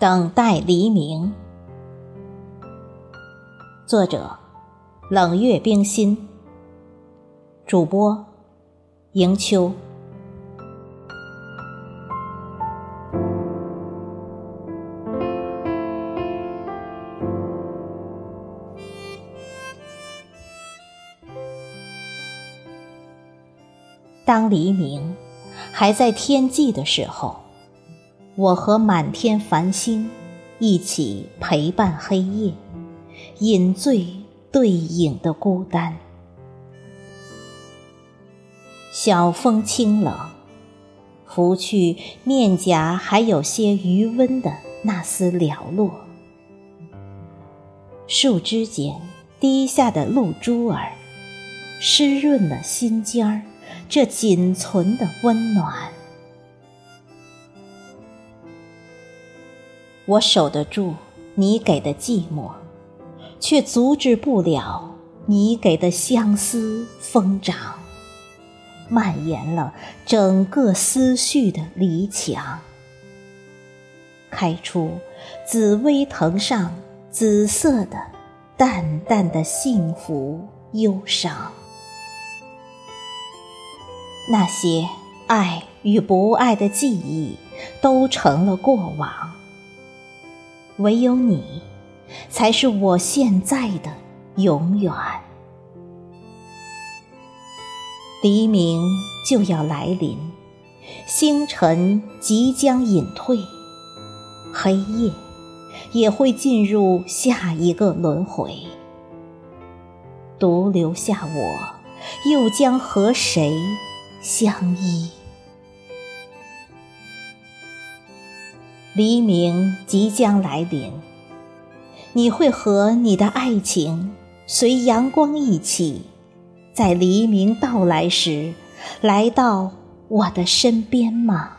等待黎明。作者：冷月冰心。主播：迎秋。当黎明还在天际的时候。我和满天繁星一起陪伴黑夜，饮醉对影的孤单。小风清冷，拂去面颊还有些余温的那丝寥落。树枝间滴下的露珠儿，湿润了心尖儿这仅存的温暖。我守得住你给的寂寞，却阻止不了你给的相思疯长，蔓延了整个思绪的篱墙，开出紫薇藤上紫色的淡淡的幸福忧伤。那些爱与不爱的记忆，都成了过往。唯有你，才是我现在的永远。黎明就要来临，星辰即将隐退，黑夜也会进入下一个轮回。独留下我，又将和谁相依？黎明即将来临，你会和你的爱情随阳光一起，在黎明到来时来到我的身边吗？